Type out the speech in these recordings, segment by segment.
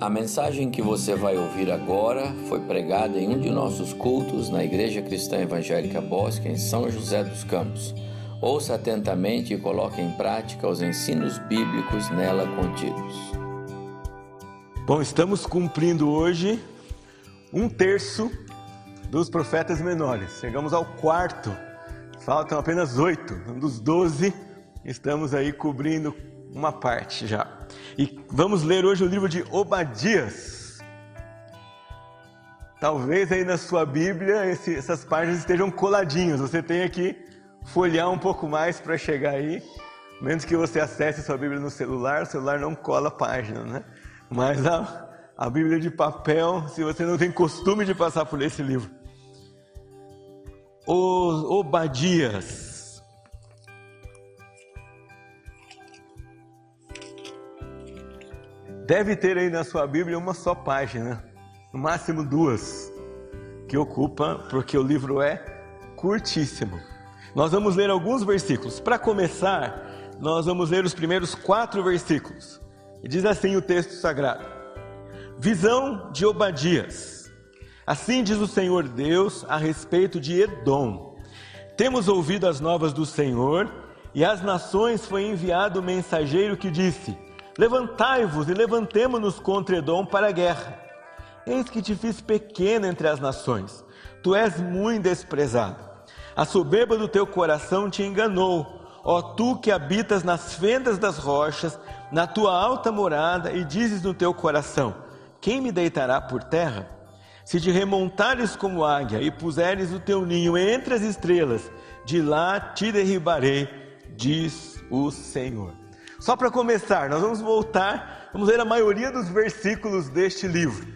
A mensagem que você vai ouvir agora foi pregada em um de nossos cultos na Igreja Cristã Evangélica Bosque, em São José dos Campos. Ouça atentamente e coloque em prática os ensinos bíblicos nela contidos. Bom, estamos cumprindo hoje um terço dos profetas menores. Chegamos ao quarto, faltam apenas oito. Um dos doze, estamos aí cobrindo uma parte já. E vamos ler hoje o livro de Obadias. Talvez aí na sua Bíblia esse, essas páginas estejam coladinhas. Você tenha que folhear um pouco mais para chegar aí. Menos que você acesse sua Bíblia no celular, o celular não cola a página, né? Mas a, a Bíblia de papel, se você não tem costume de passar por esse livro. Obadias. Deve ter aí na sua Bíblia uma só página, no máximo duas, que ocupa, porque o livro é curtíssimo. Nós vamos ler alguns versículos. Para começar, nós vamos ler os primeiros quatro versículos. E diz assim o texto sagrado: Visão de Obadias. Assim diz o Senhor Deus a respeito de Edom. Temos ouvido as novas do Senhor, e às nações foi enviado o mensageiro que disse: Levantai-vos e levantemo-nos contra Edom para a guerra. Eis que te fiz pequeno entre as nações, tu és muito desprezado. A soberba do teu coração te enganou, ó tu que habitas nas fendas das rochas, na tua alta morada, e dizes no teu coração: Quem me deitará por terra? Se te remontares como águia e puseres o teu ninho entre as estrelas, de lá te derribarei, diz o Senhor. Só para começar, nós vamos voltar, vamos ler a maioria dos versículos deste livro.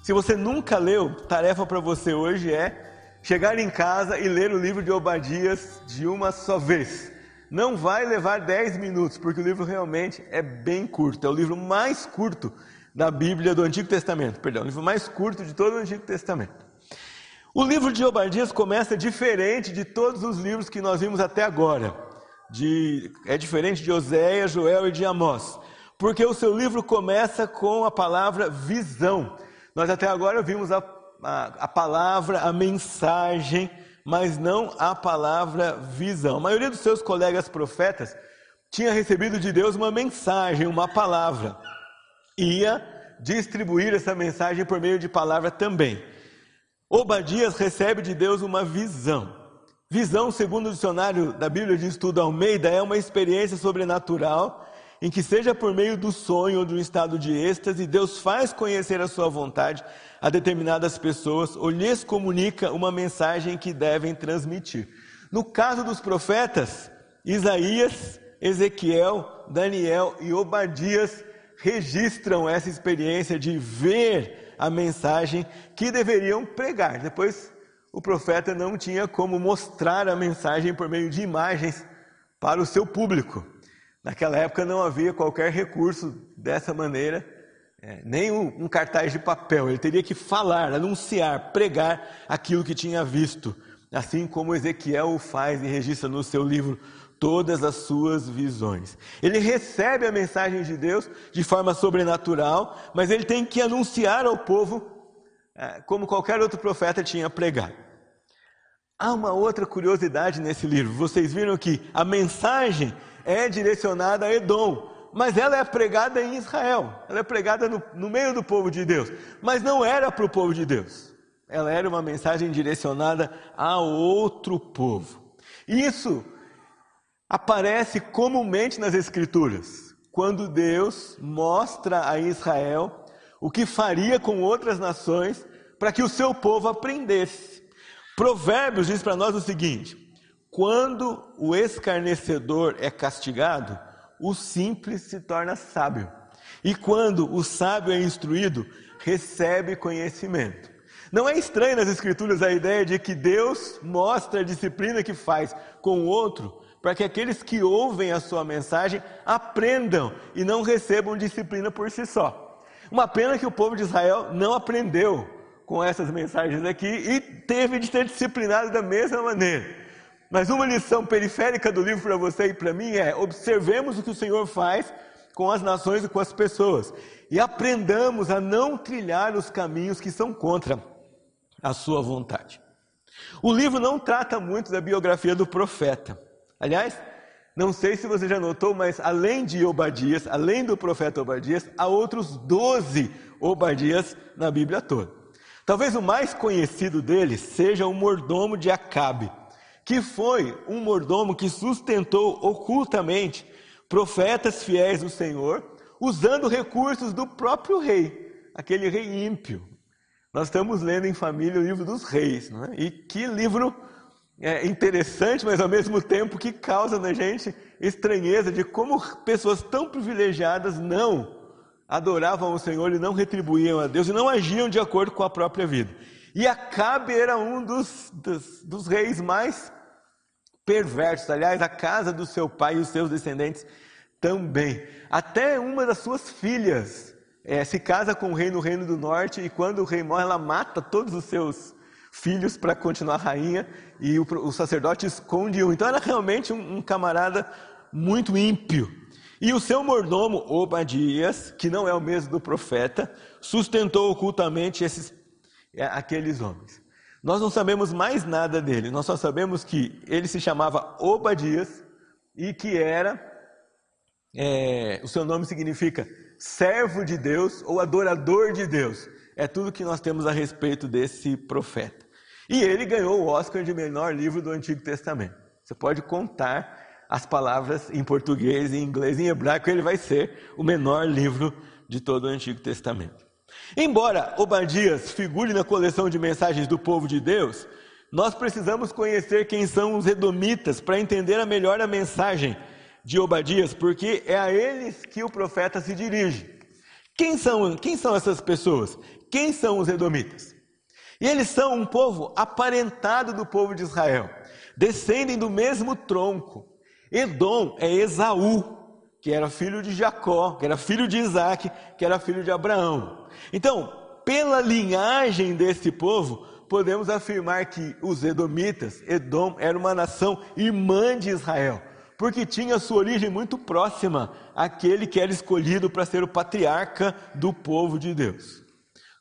Se você nunca leu, tarefa para você hoje é chegar em casa e ler o livro de Obadias de uma só vez. Não vai levar 10 minutos, porque o livro realmente é bem curto. É o livro mais curto da Bíblia do Antigo Testamento, perdão, o livro mais curto de todo o Antigo Testamento. O livro de Obadias começa diferente de todos os livros que nós vimos até agora de, é diferente de Oséias, Joel e de Amós, porque o seu livro começa com a palavra visão. Nós até agora vimos a, a, a palavra, a mensagem, mas não a palavra visão. A maioria dos seus colegas profetas tinha recebido de Deus uma mensagem, uma palavra. Ia distribuir essa mensagem por meio de palavra também. Obadias recebe de Deus uma visão. Visão, segundo o dicionário da Bíblia de Estudo Almeida, é uma experiência sobrenatural em que, seja por meio do sonho ou de um estado de êxtase, Deus faz conhecer a sua vontade a determinadas pessoas ou lhes comunica uma mensagem que devem transmitir. No caso dos profetas, Isaías, Ezequiel, Daniel e Obadias registram essa experiência de ver a mensagem que deveriam pregar. Depois o profeta não tinha como mostrar a mensagem por meio de imagens para o seu público. Naquela época não havia qualquer recurso dessa maneira, é, nem um, cartaz de papel. Ele teria que falar, anunciar, pregar aquilo que tinha visto, assim como Ezequiel o faz e registra no seu livro todas as suas visões. Ele recebe a mensagem de Deus de forma sobrenatural, mas ele tem que anunciar ao povo é, como qualquer outro profeta tinha pregado. Há uma outra curiosidade nesse livro. Vocês viram que a mensagem é direcionada a Edom, mas ela é pregada em Israel. Ela é pregada no, no meio do povo de Deus, mas não era para o povo de Deus. Ela era uma mensagem direcionada a outro povo. Isso aparece comumente nas Escrituras, quando Deus mostra a Israel o que faria com outras nações para que o seu povo aprendesse. Provérbios diz para nós o seguinte: quando o escarnecedor é castigado, o simples se torna sábio. E quando o sábio é instruído, recebe conhecimento. Não é estranho nas Escrituras a ideia de que Deus mostra a disciplina que faz com o outro, para que aqueles que ouvem a sua mensagem aprendam e não recebam disciplina por si só. Uma pena que o povo de Israel não aprendeu com essas mensagens aqui e teve de ser disciplinado da mesma maneira. Mas uma lição periférica do livro para você e para mim é: observemos o que o Senhor faz com as nações e com as pessoas, e aprendamos a não trilhar os caminhos que são contra a sua vontade. O livro não trata muito da biografia do profeta. Aliás, não sei se você já notou, mas além de Obadias, além do profeta Obadias, há outros doze Obadias na Bíblia toda. Talvez o mais conhecido deles seja o mordomo de Acabe, que foi um mordomo que sustentou ocultamente profetas fiéis do Senhor, usando recursos do próprio rei, aquele rei ímpio. Nós estamos lendo em família o livro dos reis, não é? e que livro é interessante, mas ao mesmo tempo que causa na gente estranheza de como pessoas tão privilegiadas não adoravam o Senhor e não retribuíam a Deus e não agiam de acordo com a própria vida. E Acabe era um dos, dos, dos reis mais perversos. Aliás, a casa do seu pai e os seus descendentes também. Até uma das suas filhas é, se casa com o rei no reino do norte e quando o rei morre, ela mata todos os seus filhos para continuar rainha e o, o, sacerdote esconde um. Então era realmente um, um camarada muito ímpio. E o seu mordomo Obadias, que não é o mesmo do profeta, sustentou ocultamente esses, é, aqueles homens. Nós não sabemos mais nada dele, nós só sabemos que ele se chamava Obadias e que era, é, o seu nome significa servo de Deus ou adorador de Deus. É tudo que nós temos a respeito desse profeta. E ele ganhou o Oscar de melhor livro do Antigo Testamento. Você pode contar as palavras em português, em inglês, em hebraico, ele vai ser o menor livro de todo o Antigo Testamento. Embora Obadias figure na coleção de mensagens do povo de Deus, nós precisamos conhecer quem são os Edomitas para entender a melhor a mensagem de Obadias, porque é a eles que o profeta se dirige. Quem são, quem são essas pessoas? Quem são os Edomitas? E eles são um povo aparentado do povo de Israel, descendem do mesmo tronco. Edom é Esaú, que era filho de Jacó, que era filho de Isaac, que era filho de Abraão. Então, pela linhagem desse povo, podemos afirmar que os Edomitas, Edom, era uma nação irmã de Israel, porque tinha sua origem muito próxima àquele que era escolhido para ser o patriarca do povo de Deus.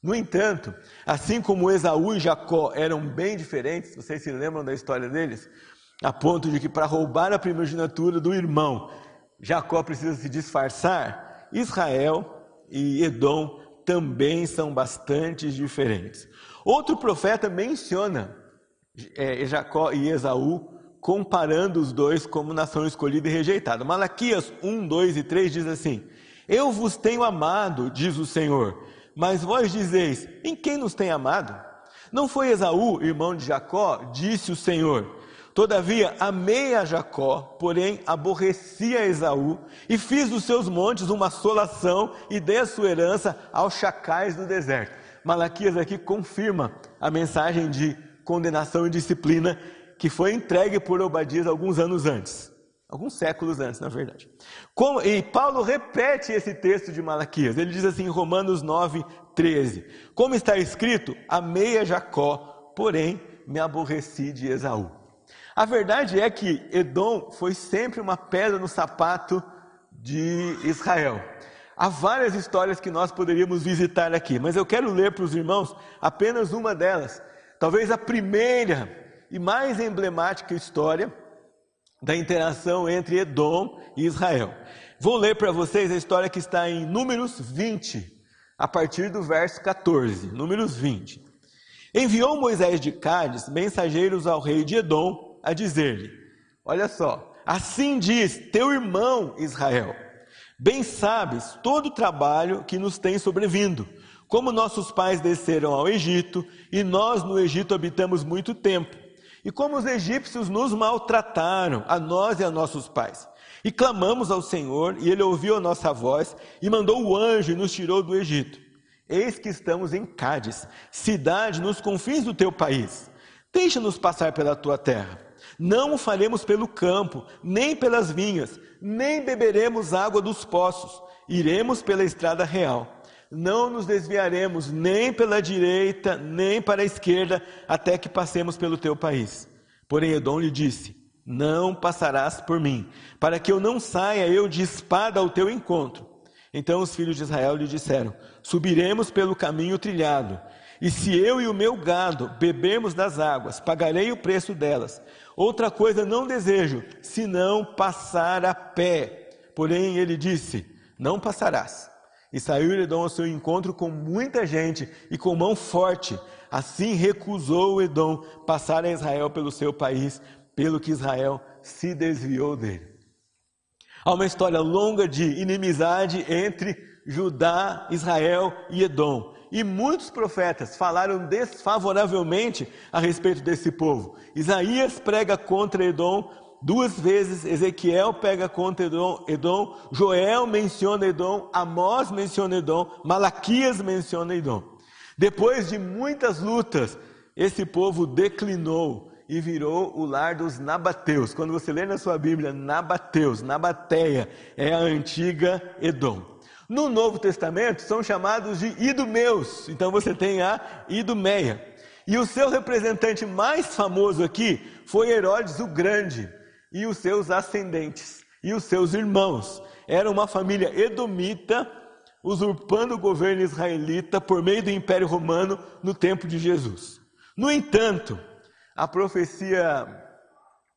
No entanto, assim como Esaú e Jacó eram bem diferentes, vocês se lembram da história deles? A ponto de que para roubar a primogenitura do irmão, Jacó precisa se disfarçar, Israel e Edom também são bastante diferentes. Outro profeta menciona é, Jacó e Esaú, comparando os dois como nação escolhida e rejeitada. Malaquias 1, 2 e 3 diz assim: Eu vos tenho amado, diz o Senhor mas vós dizeis: Em quem nos tem amado? Não foi Esaú, irmão de Jacó? Disse o Senhor. Todavia amei a Jacó, porém aborreci a Esaú, e fiz dos seus montes uma assolação, e dei a sua herança aos chacais do deserto. Malaquias aqui confirma a mensagem de condenação e disciplina que foi entregue por Obadias alguns anos antes. Alguns séculos antes, na verdade. Como, e Paulo repete esse texto de Malaquias. Ele diz assim em Romanos 9, 13: Como está escrito, amei a Jacó, porém me aborreci de Esaú. A verdade é que Edom foi sempre uma pedra no sapato de Israel. Há várias histórias que nós poderíamos visitar aqui, mas eu quero ler para os irmãos apenas uma delas. Talvez a primeira e mais emblemática história da interação entre Edom e Israel. Vou ler para vocês a história que está em Números 20, a partir do verso 14. Números 20. Enviou Moisés de Cádiz mensageiros ao rei de Edom a dizer-lhe: Olha só, assim diz teu irmão Israel: Bem sabes todo o trabalho que nos tem sobrevindo, como nossos pais desceram ao Egito e nós no Egito habitamos muito tempo e como os egípcios nos maltrataram, a nós e a nossos pais. E clamamos ao Senhor, e ele ouviu a nossa voz, e mandou o anjo e nos tirou do Egito. Eis que estamos em Cádiz, cidade nos confins do teu país. Deixa-nos passar pela tua terra. Não o faremos pelo campo, nem pelas vinhas, nem beberemos água dos poços. Iremos pela estrada real não nos desviaremos nem pela direita, nem para a esquerda, até que passemos pelo teu país. Porém, Edom lhe disse: não passarás por mim, para que eu não saia eu de espada ao teu encontro. Então os filhos de Israel lhe disseram: Subiremos pelo caminho trilhado, e se eu e o meu gado bebermos das águas, pagarei o preço delas. Outra coisa não desejo, senão passar a pé. Porém ele disse: Não passarás. E saiu Edom ao seu encontro com muita gente e com mão forte. Assim recusou Edom passar a Israel pelo seu país, pelo que Israel se desviou dele. Há uma história longa de inimizade entre Judá, Israel e Edom. E muitos profetas falaram desfavoravelmente a respeito desse povo. Isaías prega contra Edom duas vezes, Ezequiel pega contra Edom, Edom Joel menciona Edom, Amós menciona Edom, Malaquias menciona Edom. Depois de muitas lutas, esse povo declinou e virou o lar dos nabateus. Quando você lê na sua Bíblia, nabateus, nabateia, é a antiga Edom. No Novo Testamento são chamados de idumeus. Então você tem a Idumeia. E o seu representante mais famoso aqui foi Herodes o Grande e os seus ascendentes e os seus irmãos. Era uma família edomita usurpando o governo israelita por meio do Império Romano no tempo de Jesus. No entanto, a profecia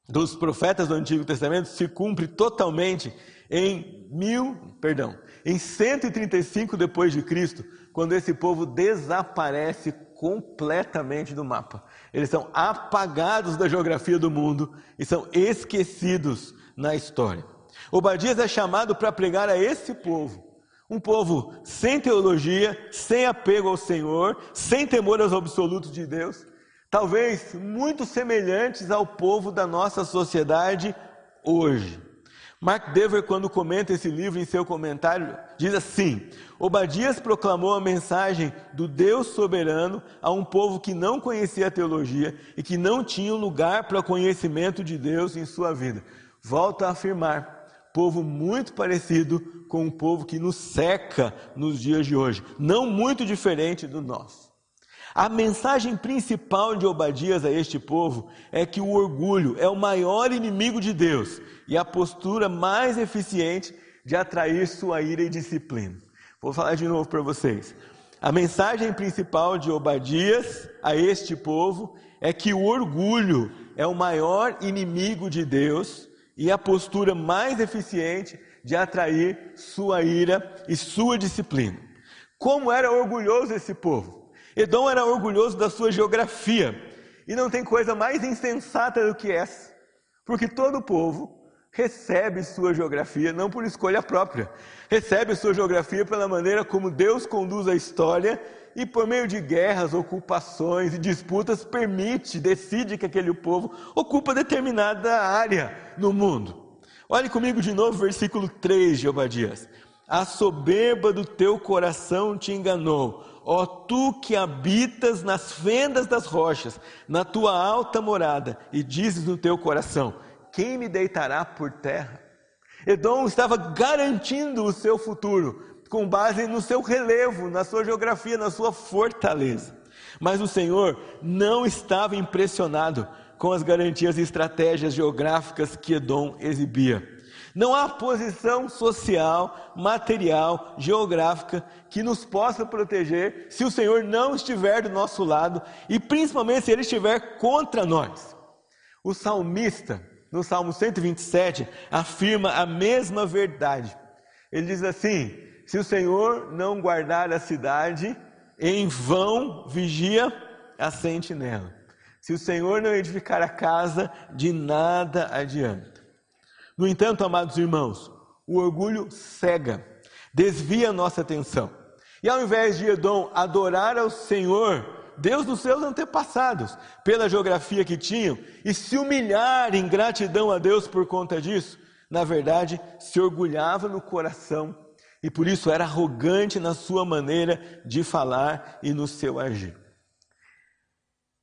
dos profetas do Antigo Testamento se cumpre totalmente em mil, perdão, em 135 depois de Cristo, quando esse povo desaparece completamente do mapa. Eles são apagados da geografia do mundo e são esquecidos na história. Obadias é chamado para pregar a esse povo, um povo sem teologia, sem apego ao Senhor, sem temor aos absolutos de Deus, talvez muito semelhantes ao povo da nossa sociedade hoje. Mark Dever, quando comenta esse livro em seu comentário, diz assim: Obadias proclamou a mensagem do Deus soberano a um povo que não conhecia a teologia e que não tinha lugar para o conhecimento de Deus em sua vida. Volta a afirmar: povo muito parecido com o povo que nos cerca nos dias de hoje, não muito diferente do nosso. A mensagem principal de Obadias a este povo é que o orgulho é o maior inimigo de Deus e a postura mais eficiente de atrair sua ira e disciplina. Vou falar de novo para vocês. A mensagem principal de Obadias a este povo é que o orgulho é o maior inimigo de Deus e a postura mais eficiente de atrair sua ira e sua disciplina. Como era orgulhoso esse povo? Edom era orgulhoso da sua geografia. E não tem coisa mais insensata do que essa. Porque todo povo recebe sua geografia não por escolha própria. Recebe sua geografia pela maneira como Deus conduz a história e por meio de guerras, ocupações e disputas permite, decide que aquele povo ocupa determinada área no mundo. Olhe comigo de novo versículo 3 de Obadias. A soberba do teu coração te enganou, Ó tu que habitas nas fendas das rochas, na tua alta morada, e dizes no teu coração: Quem me deitará por terra? Edom estava garantindo o seu futuro com base no seu relevo, na sua geografia, na sua fortaleza. Mas o Senhor não estava impressionado com as garantias e estratégias geográficas que Edom exibia. Não há posição social, material, geográfica que nos possa proteger se o Senhor não estiver do nosso lado e principalmente se ele estiver contra nós. O salmista, no Salmo 127, afirma a mesma verdade. Ele diz assim: Se o Senhor não guardar a cidade, em vão vigia a sentinela. Se o Senhor não edificar a casa, de nada adianta. No entanto, amados irmãos, o orgulho cega, desvia nossa atenção. E ao invés de Edom adorar ao Senhor, Deus dos seus antepassados, pela geografia que tinham, e se humilhar em gratidão a Deus por conta disso, na verdade, se orgulhava no coração e por isso era arrogante na sua maneira de falar e no seu agir.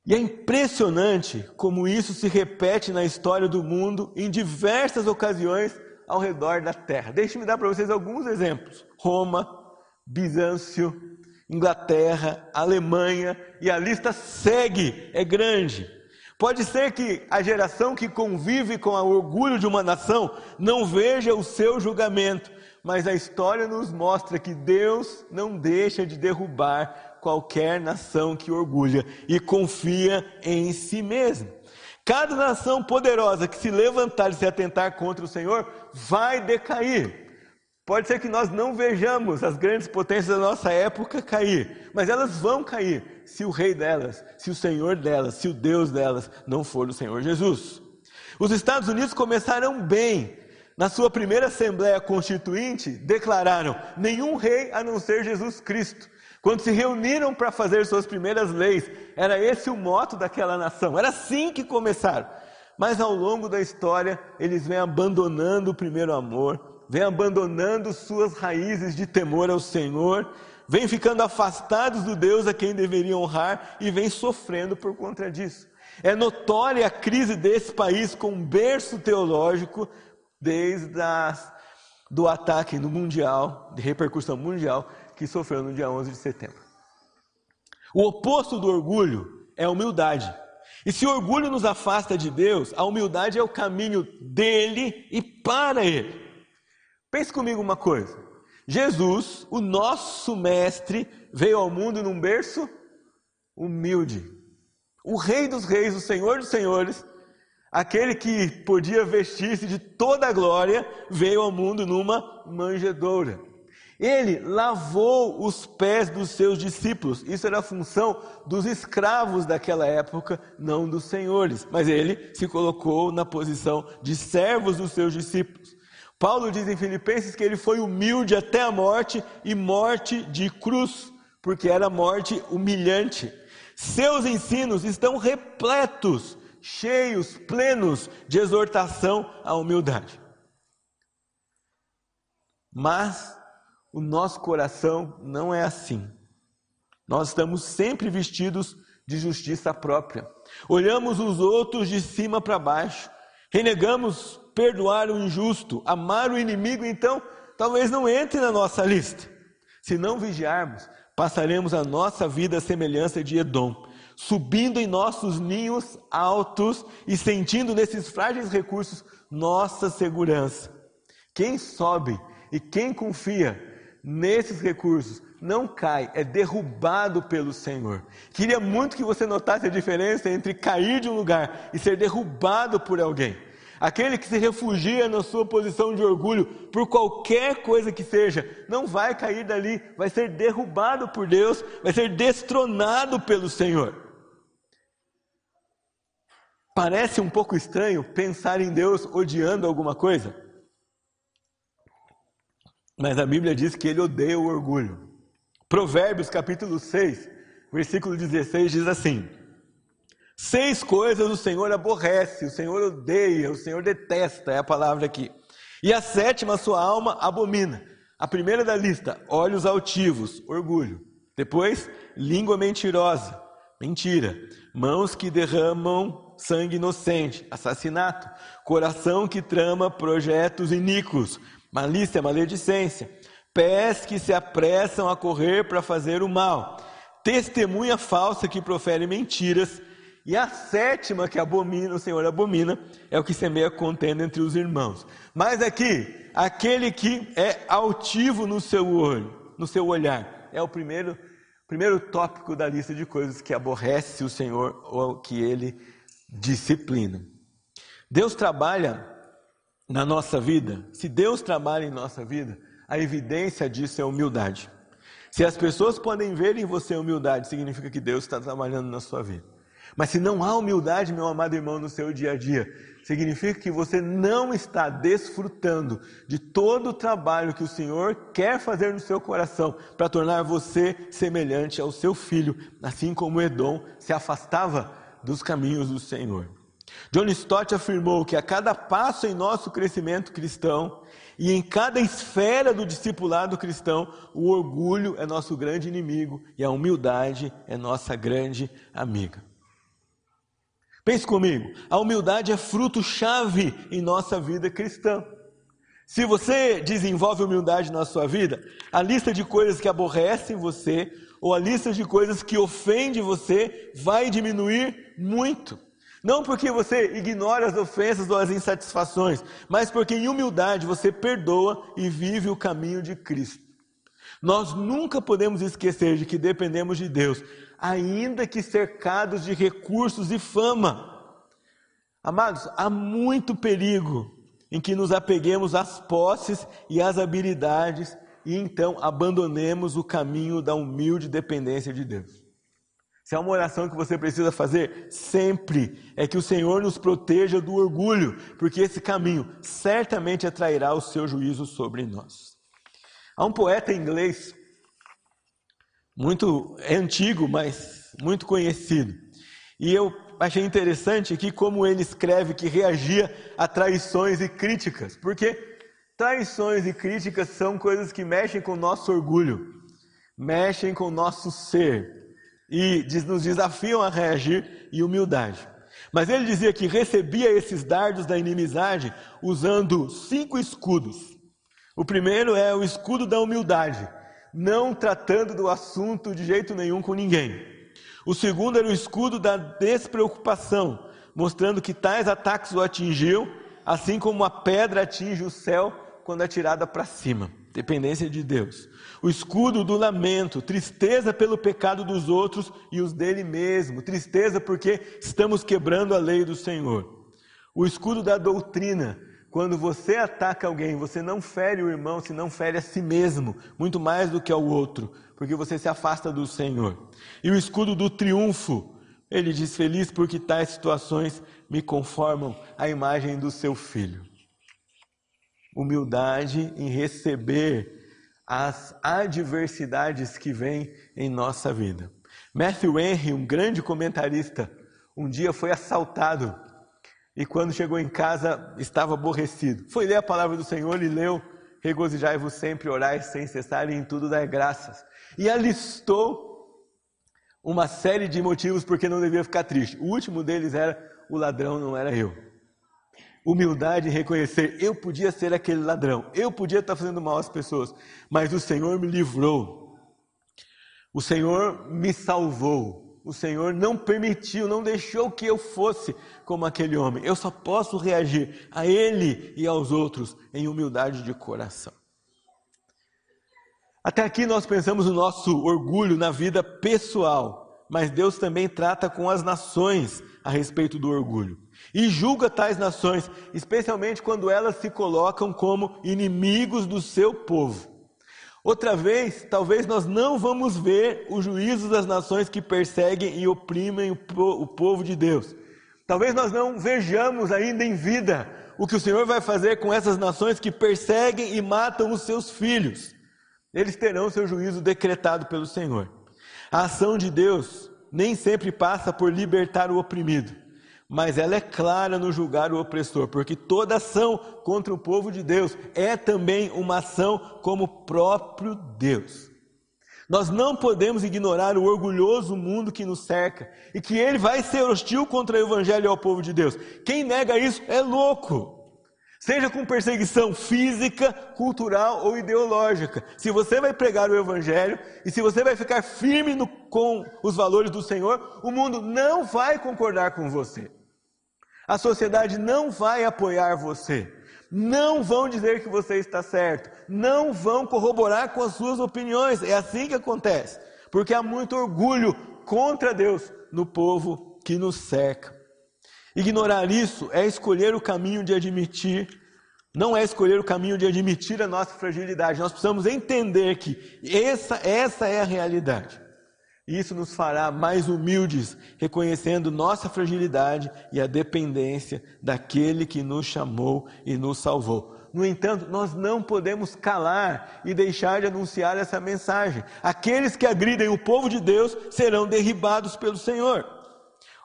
E é impressionante como isso se repete na história do mundo em diversas ocasiões ao redor da terra. Deixe-me dar para vocês alguns exemplos: Roma, Bizâncio, Inglaterra, Alemanha, e a lista segue, é grande. Pode ser que a geração que convive com o orgulho de uma nação não veja o seu julgamento, mas a história nos mostra que Deus não deixa de derrubar qualquer nação que orgulha e confia em si mesmo. Cada nação poderosa que se levantar e se atentar contra o Senhor vai decair. Pode ser que nós não vejamos as grandes potências da nossa época cair, mas elas vão cair se o rei delas, se o Senhor delas, se o Deus delas não for o Senhor Jesus. Os Estados Unidos começaram bem. Na sua primeira Assembleia Constituinte, declararam: nenhum rei a não ser Jesus Cristo. Quando se reuniram para fazer suas primeiras leis, era esse o moto daquela nação. Era assim que começaram. Mas ao longo da história, eles vêm abandonando o primeiro amor, vem abandonando suas raízes de temor ao Senhor, vem ficando afastados do Deus a quem deveriam honrar e vem sofrendo por conta disso. É notória a crise desse país com um berço teológico desde as, do ataque no mundial, de repercussão mundial, que sofreu no dia 11 de setembro. O oposto do orgulho é a humildade. E se o orgulho nos afasta de Deus, a humildade é o caminho dele e para ele. Pense comigo uma coisa. Jesus, o nosso mestre, veio ao mundo num berço humilde. O Rei dos Reis, o Senhor dos Senhores, aquele que podia vestir-se de toda a glória, veio ao mundo numa manjedoura. Ele lavou os pés dos seus discípulos. Isso era função dos escravos daquela época, não dos senhores. Mas ele se colocou na posição de servos dos seus discípulos. Paulo diz em Filipenses que ele foi humilde até a morte e morte de cruz, porque era morte humilhante. Seus ensinos estão repletos, cheios, plenos de exortação à humildade. Mas o nosso coração não é assim. Nós estamos sempre vestidos de justiça própria. Olhamos os outros de cima para baixo, renegamos perdoar o injusto, amar o inimigo, então talvez não entre na nossa lista. Se não vigiarmos, passaremos a nossa vida à semelhança de Edom, subindo em nossos ninhos altos e sentindo nesses frágeis recursos nossa segurança. Quem sobe e quem confia nesses recursos não cai, é derrubado pelo Senhor. Queria muito que você notasse a diferença entre cair de um lugar e ser derrubado por alguém. Aquele que se refugia na sua posição de orgulho por qualquer coisa que seja, não vai cair dali, vai ser derrubado por Deus, vai ser destronado pelo Senhor. Parece um pouco estranho pensar em Deus odiando alguma coisa, mas a Bíblia diz que ele odeia o orgulho. Provérbios capítulo 6, versículo 16 diz assim: Seis coisas o Senhor aborrece, o Senhor odeia, o Senhor detesta, é a palavra aqui. E a sétima, sua alma abomina. A primeira da lista, olhos altivos, orgulho. Depois, língua mentirosa, mentira. Mãos que derramam sangue inocente, assassinato. Coração que trama projetos iníquos, malícia, maledicência. Pés que se apressam a correr para fazer o mal. Testemunha falsa que profere mentiras e a sétima que abomina, o Senhor abomina, é o que semeia contenda entre os irmãos. Mas aqui, aquele que é altivo no seu olho, no seu olhar, é o primeiro, primeiro tópico da lista de coisas que aborrece o Senhor ou que ele disciplina. Deus trabalha na nossa vida. Se Deus trabalha em nossa vida, a evidência disso é humildade. Se as pessoas podem ver em você humildade, significa que Deus está trabalhando na sua vida. Mas se não há humildade, meu amado irmão, no seu dia a dia, significa que você não está desfrutando de todo o trabalho que o Senhor quer fazer no seu coração para tornar você semelhante ao seu filho, assim como Edom se afastava dos caminhos do Senhor. John Stott afirmou que a cada passo em nosso crescimento cristão e em cada esfera do discipulado cristão, o orgulho é nosso grande inimigo e a humildade é nossa grande amiga. Pense comigo, a humildade é fruto-chave em nossa vida cristã. Se você desenvolve humildade na sua vida, a lista de coisas que aborrecem você ou a lista de coisas que ofendem você vai diminuir muito. Não porque você ignora as ofensas ou as insatisfações, mas porque em humildade você perdoa e vive o caminho de Cristo. Nós nunca podemos esquecer de que dependemos de Deus, ainda que cercados de recursos e fama. Amados, há muito perigo em que nos apeguemos às posses e às habilidades e então abandonemos o caminho da humilde dependência de Deus. Se é uma oração que você precisa fazer sempre, é que o Senhor nos proteja do orgulho, porque esse caminho certamente atrairá o seu juízo sobre nós. Há um poeta inglês, muito é antigo, mas muito conhecido, e eu achei interessante aqui como ele escreve que reagia a traições e críticas, porque traições e críticas são coisas que mexem com o nosso orgulho, mexem com o nosso ser e nos desafiam a reagir em humildade. Mas ele dizia que recebia esses dardos da inimizade usando cinco escudos. O primeiro é o escudo da humildade, não tratando do assunto de jeito nenhum com ninguém. O segundo era o escudo da despreocupação, mostrando que tais ataques o atingiam, assim como uma pedra atinge o céu quando é tirada para cima. Dependência de Deus o escudo do lamento, tristeza pelo pecado dos outros e os dele mesmo, tristeza porque estamos quebrando a lei do Senhor. O escudo da doutrina, quando você ataca alguém, você não fere o irmão, se não fere a si mesmo, muito mais do que ao outro, porque você se afasta do Senhor. E o escudo do triunfo, ele diz: Feliz porque tais situações me conformam à imagem do seu filho. Humildade em receber as adversidades que vêm em nossa vida. Matthew Henry, um grande comentarista, um dia foi assaltado e quando chegou em casa estava aborrecido. Foi ler a palavra do Senhor e leu: Regozijai-vos sempre, orai sem cessar e em tudo dar graças. E alistou uma série de motivos porque não devia ficar triste. O último deles era: o ladrão não era eu humildade e reconhecer: eu podia ser aquele ladrão, eu podia estar fazendo mal às pessoas, mas o Senhor me livrou, o Senhor me salvou, o Senhor não permitiu, não deixou que eu fosse como aquele homem. Eu só posso reagir a Ele e aos outros em humildade de coração. Até aqui nós pensamos no nosso orgulho na vida pessoal, mas Deus também trata com as nações a respeito do orgulho e julga tais nações, especialmente quando elas se colocam como inimigos do seu povo. Outra vez, talvez nós não vamos ver o juízo das nações que perseguem e oprimem o, povo de Deus. Talvez nós não vejamos ainda em vida o que o Senhor vai fazer com essas nações que perseguem e matam os seus filhos. Eles terão seu juízo decretado pelo Senhor. A ação de Deus nem sempre passa por libertar o oprimido mas ela é clara no julgar o opressor, porque toda ação contra o povo de Deus é também uma ação como próprio Deus. Nós não podemos ignorar o orgulhoso mundo que nos cerca e que ele vai ser hostil contra o evangelho e ao povo de Deus. Quem nega isso é louco. Seja com perseguição física, cultural ou ideológica. Se você vai pregar o Evangelho e se você vai ficar firme no, com os valores do Senhor, o mundo não vai concordar com você. A sociedade não vai apoiar você. Não vão dizer que você está certo. Não vão corroborar com as suas opiniões. É assim que acontece. Porque há muito orgulho contra Deus no povo que nos cerca. Ignorar isso é escolher o caminho de admitir, não é escolher o caminho de admitir a nossa fragilidade. Nós precisamos entender que essa, essa é a realidade. Isso nos fará mais humildes, reconhecendo nossa fragilidade e a dependência daquele que nos chamou e nos salvou. No entanto, nós não podemos calar e deixar de anunciar essa mensagem. Aqueles que agridem o povo de Deus serão derribados pelo Senhor.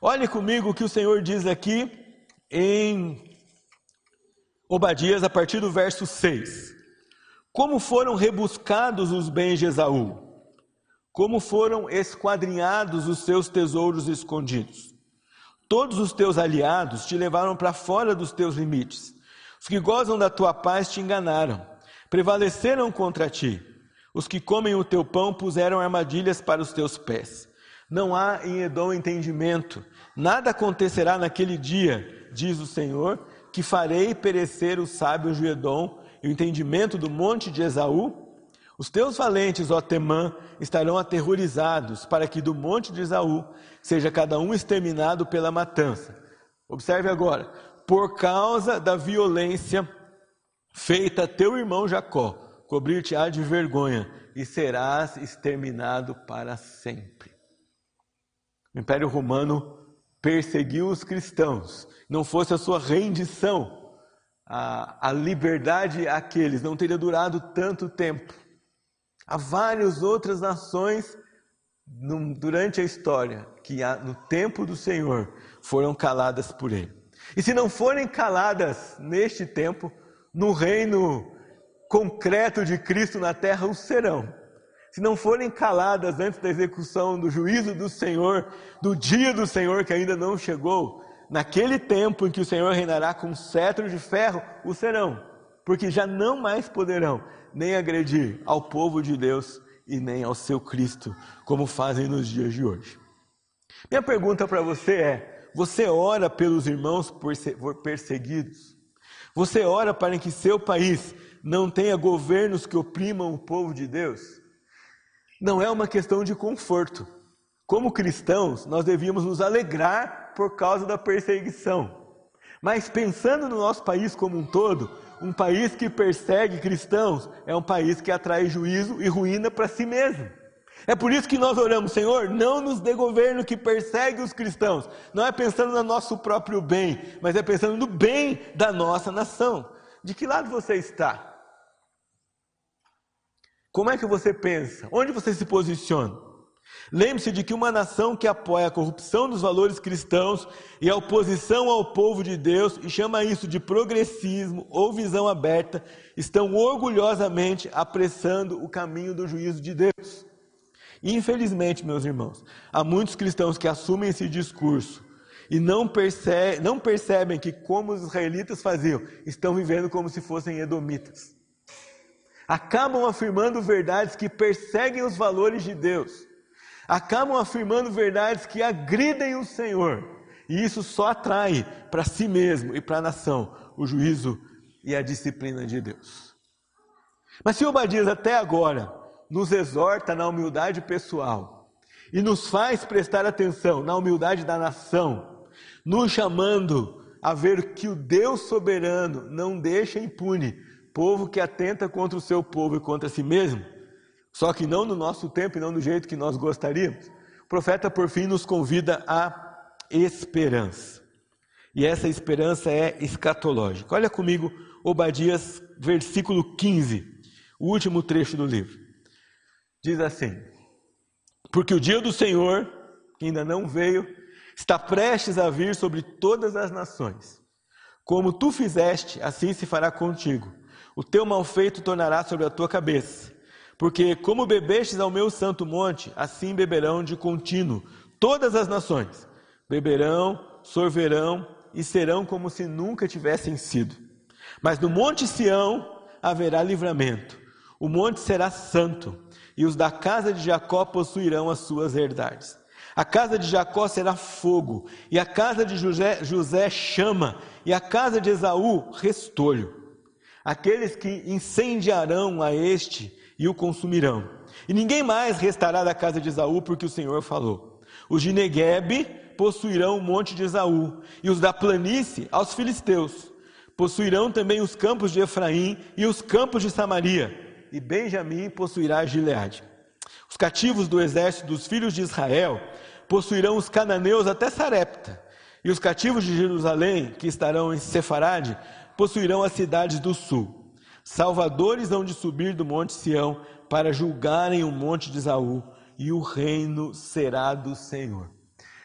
Olhe comigo o que o Senhor diz aqui em Obadias, a partir do verso 6. Como foram rebuscados os bens de Esaú, como foram esquadrinhados os seus tesouros escondidos. Todos os teus aliados te levaram para fora dos teus limites. Os que gozam da tua paz te enganaram, prevaleceram contra ti. Os que comem o teu pão puseram armadilhas para os teus pés. Não há em Edom entendimento, Nada acontecerá naquele dia, diz o Senhor, que farei perecer os sábios de Edom e o entendimento do monte de Esaú? Os teus valentes, ó Temã, estarão aterrorizados, para que do monte de Esaú seja cada um exterminado pela matança. Observe agora, por causa da violência feita a teu irmão Jacó, cobrir-te-á de vergonha e serás exterminado para sempre. O Império Romano perseguiu os cristãos, não fosse a sua rendição, a, a liberdade àqueles não teria durado tanto tempo. Há várias outras nações no, durante a história que no tempo do Senhor foram caladas por ele. E se não forem caladas neste tempo, no reino concreto de Cristo na terra o serão se não forem caladas antes da execução do juízo do Senhor, do dia do Senhor que ainda não chegou, naquele tempo em que o Senhor reinará com cetro de ferro, o serão, porque já não mais poderão nem agredir ao povo de Deus e nem ao seu Cristo, como fazem nos dias de hoje. Minha pergunta para você é: você ora pelos irmãos perseguidos? Você ora para que seu país não tenha governos que oprimam o povo de Deus? Não é uma questão de conforto. Como cristãos, nós devíamos nos alegrar por causa da perseguição. Mas pensando no nosso país como um todo, um país que persegue cristãos é um país que atrai juízo e ruína para si mesmo. É por isso que nós oramos, Senhor, não nos dê governo que persegue os cristãos. Não é pensando no nosso próprio bem, mas é pensando no bem da nossa nação. De que lado você está? Como é que você pensa? Onde você se posiciona? Lembre-se de que uma nação que apoia a corrupção dos valores cristãos e a oposição ao povo de Deus e chama isso de progressismo ou visão aberta, estão orgulhosamente apressando o caminho do juízo de Deus. Infelizmente, meus irmãos, há muitos cristãos que assumem esse discurso e não, percebem, não percebem que, como os israelitas faziam, estão vivendo como se fossem edomitas acabam afirmando verdades que perseguem os valores de Deus, acabam afirmando verdades que agridem o Senhor, e isso só atrai para si mesmo e para a nação o juízo e a disciplina de Deus. Mas se Obadias até agora nos exorta na humildade pessoal e nos faz prestar atenção na humildade da nação, nos chamando a ver que o Deus soberano não deixa impune povo que atenta contra o seu povo e contra si mesmo, só que não no nosso tempo e não do jeito que nós gostaríamos. O profeta, por fim, nos convida à esperança. E essa esperança é escatológica. Olha comigo, Obadias, versículo 15, o último trecho do livro. Diz assim: Porque o dia do Senhor, que ainda não veio, está prestes a vir sobre todas as nações. Como tu fizeste, assim se fará contigo o teu malfeito tornará sobre a tua cabeça. Porque como bebestes ao meu santo monte, assim beberão de contínuo todas as nações. Beberão, sorverão e serão como se nunca tivessem sido. Mas no monte Sião haverá livramento. O monte será santo, e os da casa de Jacó possuirão as suas herdades. A casa de Jacó será fogo, e a casa de José, José chama, e a casa de Esaú restolho aqueles que incendiarão a este e o consumirão. E ninguém mais restará da casa de Esaú, porque o Senhor falou. Os de Neguebe possuirão o monte de Esaú, e os da planície aos filisteus. Possuirão também os campos de Efraim e os campos de Samaria, e Benjamim possuirá Gileade. Os cativos do exército dos filhos de Israel possuirão os cananeus até Sarepta, e os cativos de Jerusalém, que estarão em Sefarade, possuirão as cidades do sul. Salvadores hão de subir do monte Sião para julgarem o monte de Esaú, e o reino será do Senhor.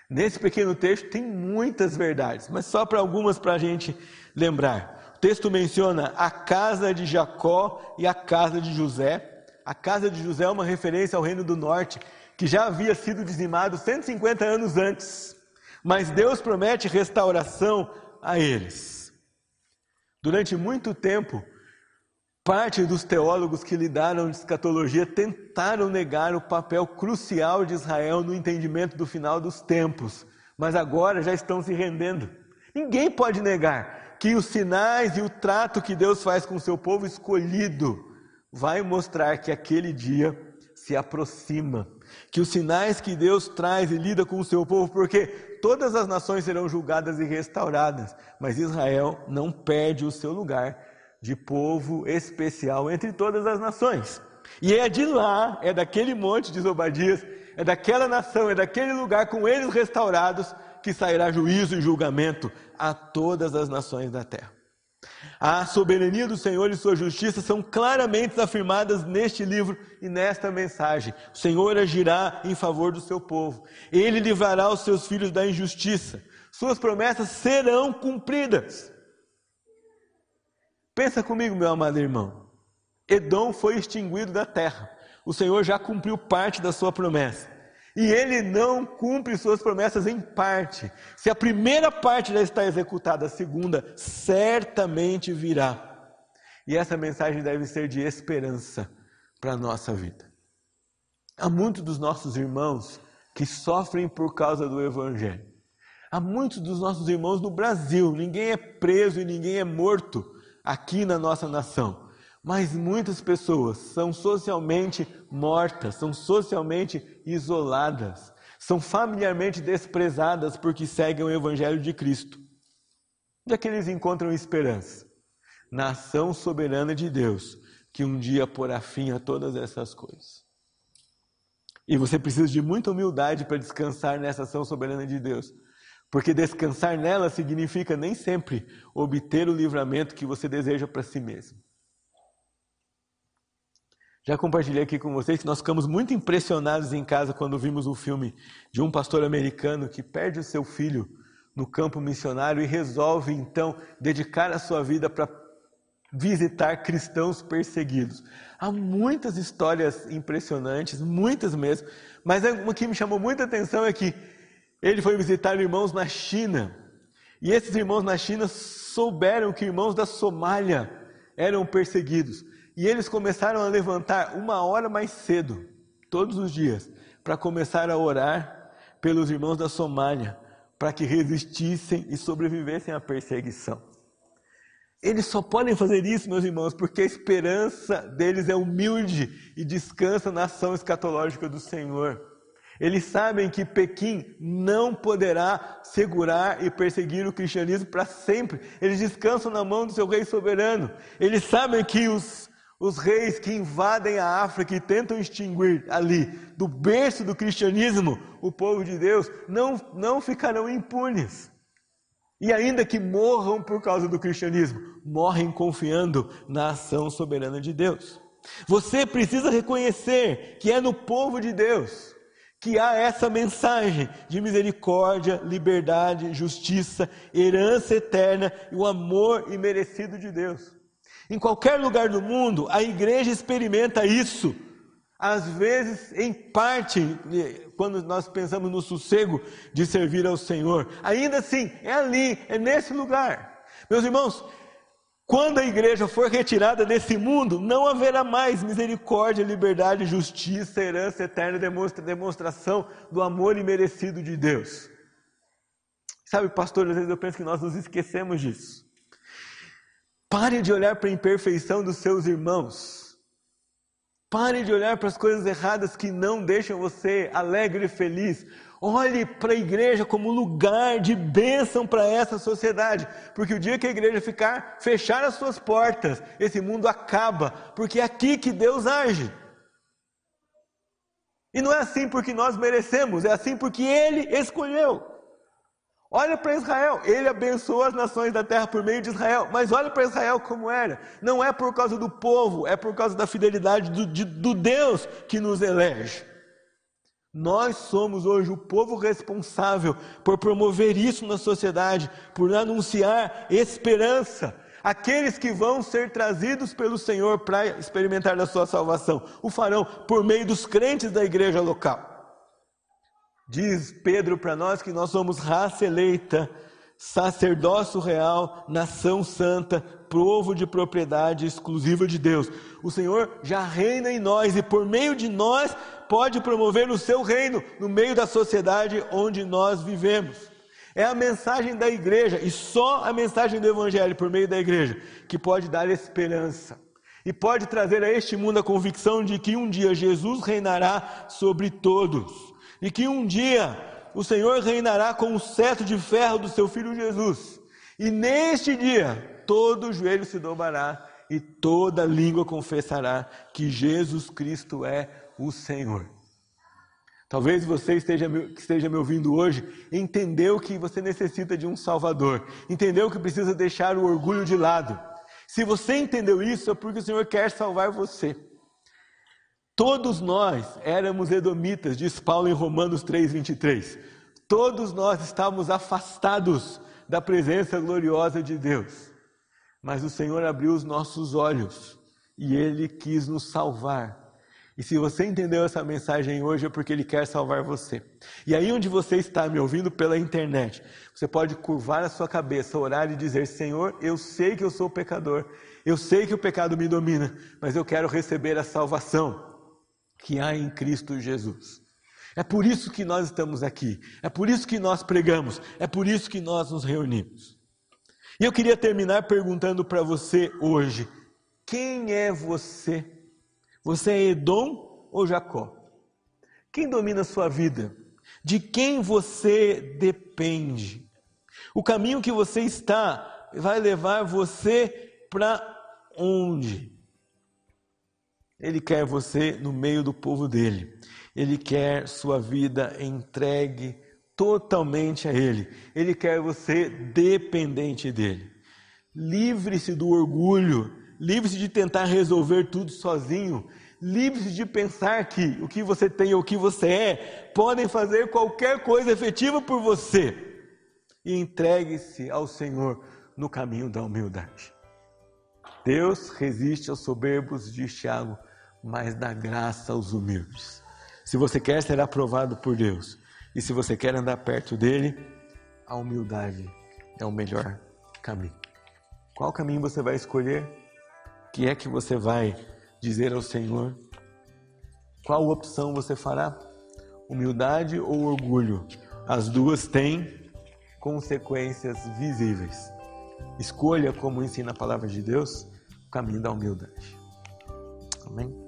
Nesse pequeno texto tem muitas verdades, mas só para algumas para a gente lembrar. O texto menciona a casa de Jacó e a casa de José. A casa de José é uma referência ao reino do norte, que já havia sido dizimado 150 anos antes. Mas Deus promete restauração a eles. Durante muito tempo, parte dos teólogos que lidaram de escatologia tentaram negar o papel crucial de Israel no entendimento do final dos tempos, mas agora já estão se rendendo. Ninguém pode negar que os sinais e o trato que Deus faz com o seu povo escolhido vai mostrar que aquele dia se aproxima, que os sinais que Deus traz e lida com o seu povo, porque todas as nações serão julgadas e restauradas, mas Israel não perde o seu lugar de povo especial entre todas as nações. E é de lá, é daquele monte de Zobadias, é daquela nação, é daquele lugar com eles restaurados que sairá juízo e julgamento a todas as nações da terra. A soberania do Senhor e sua justiça são claramente afirmadas neste livro e nesta mensagem. O Senhor agirá em favor do seu povo. Ele livrará os seus filhos da injustiça. Suas promessas serão cumpridas. Pensa comigo, meu amado irmão. Edom foi extinguido da terra. O Senhor já cumpriu parte da sua promessa. E ele não cumpre suas promessas em parte. Se a primeira parte já está executada, a segunda certamente virá. E essa mensagem deve ser de esperança para a nossa vida. Há muitos dos nossos irmãos que sofrem por causa do Evangelho. Há muitos dos nossos irmãos no Brasil, ninguém é preso e ninguém é morto aqui na nossa nação. Mas muitas pessoas são socialmente mortas, são socialmente isoladas, são familiarmente desprezadas porque seguem o Evangelho de Cristo. Onde é que eles encontram esperança? Na ação soberana de Deus, que um dia porá fim a todas essas coisas. E você precisa de muita humildade para descansar nessa ação soberana de Deus. Porque descansar nela significa nem sempre obter o livramento que você deseja para si mesmo. Já compartilhei aqui com vocês que nós ficamos muito impressionados em casa quando vimos o filme de um pastor americano que perde o seu filho no campo missionário e resolve então dedicar a sua vida para visitar cristãos perseguidos. Há muitas histórias impressionantes, muitas mesmo, mas uma que me chamou muita atenção é que ele foi visitar irmãos na China. E esses irmãos na China souberam que irmãos da Somália eram perseguidos. E eles começaram a levantar uma hora mais cedo, todos os dias, para começar a orar pelos irmãos da Somália, para que resistissem e sobrevivessem à perseguição. Eles só podem fazer isso, meus irmãos, porque a esperança deles é humilde e descansa na ação escatológica do Senhor. Eles sabem que Pequim não poderá segurar e perseguir o cristianismo para sempre. Eles descansam na mão do seu rei soberano. Eles sabem que os os reis que invadem a África e tentam extinguir ali, do berço do cristianismo, o povo de Deus, não, não ficarão impunes. E ainda que morram por causa do cristianismo, morrem confiando na ação soberana de Deus. Você precisa reconhecer que é no povo de Deus que há essa mensagem de misericórdia, liberdade, justiça, herança eterna e o amor imerecido de Deus. Em qualquer lugar do mundo, a igreja experimenta isso. Às vezes, em parte, quando nós pensamos no sossego de servir ao Senhor, ainda assim, é ali, é nesse lugar. Meus irmãos, quando a igreja for retirada desse mundo, não haverá mais misericórdia, liberdade, justiça, herança eterna, demonstra, demonstração do amor imerecido de Deus. Sabe, pastor, às vezes eu penso que nós nos esquecemos disso. Pare de olhar para a imperfeição dos seus irmãos. Pare de olhar para as coisas erradas que não deixam você alegre e feliz. Olhe para a igreja como lugar de bênção para essa sociedade, porque o dia que a igreja ficar, fechar as suas portas, esse mundo acaba, porque é aqui que Deus age. E não é assim porque nós merecemos, é assim porque Ele escolheu. Olha para Israel, ele abençoou as nações da terra por meio de Israel, mas olha para Israel como era. Não é por causa do povo, é por causa da fidelidade do, de, do Deus que nos elege. Nós somos hoje o povo responsável por promover isso na sociedade, por anunciar esperança. Aqueles que vão ser trazidos pelo Senhor para experimentar a sua salvação, o farão por meio dos crentes da igreja local. Diz Pedro para nós que nós somos raça eleita, sacerdócio real, nação santa, povo de propriedade exclusiva de Deus. O Senhor já reina em nós e por meio de nós pode promover o seu reino no meio da sociedade onde nós vivemos. É a mensagem da igreja e só a mensagem do evangelho por meio da igreja que pode dar esperança e pode trazer a este mundo a convicção de que um dia Jesus reinará sobre todos e que um dia o Senhor reinará com o cetro de ferro do seu filho Jesus. E neste dia todo joelho se dobrará e toda língua confessará que Jesus Cristo é o Senhor. Talvez você esteja, esteja me ouvindo hoje, entendeu que você necessita de um Salvador, entendeu que precisa deixar o orgulho de lado se você entendeu isso, é porque o Senhor quer salvar você. Todos nós éramos edomitas, diz Paulo em Romanos 3:23. Todos nós estávamos afastados da presença gloriosa de Deus. Mas o Senhor abriu os nossos olhos e ele quis nos salvar e se você entendeu essa mensagem hoje é porque Ele quer salvar você. E aí onde você está me ouvindo pela internet, você pode curvar a sua cabeça, orar e dizer: Senhor, eu sei que eu sou pecador, eu sei que o pecado me domina, mas eu quero receber a salvação que há em Cristo Jesus. É por isso que nós estamos aqui, é por isso que nós pregamos, é por isso que nós nos reunimos. E eu queria terminar perguntando para você hoje: quem é você? Você é Edom ou Jacó? Quem domina a sua vida? De quem você depende? O caminho que você está vai levar você para onde? Ele quer você no meio do povo dele. Ele quer sua vida entregue totalmente a Ele. Ele quer você dependente dele. Livre-se do orgulho Livre-se de tentar resolver tudo sozinho. Livre-se de pensar que o que você tem ou o que você é podem fazer qualquer coisa efetiva por você. E entregue-se ao Senhor no caminho da humildade. Deus resiste aos soberbos, diz Tiago, mas dá graça aos humildes. Se você quer ser aprovado por Deus e se você quer andar perto dele, a humildade é o melhor caminho. Qual caminho você vai escolher? que é que você vai dizer ao Senhor? Qual opção você fará? Humildade ou orgulho? As duas têm consequências visíveis. Escolha, como ensina a palavra de Deus, caminho da humildade. Amém?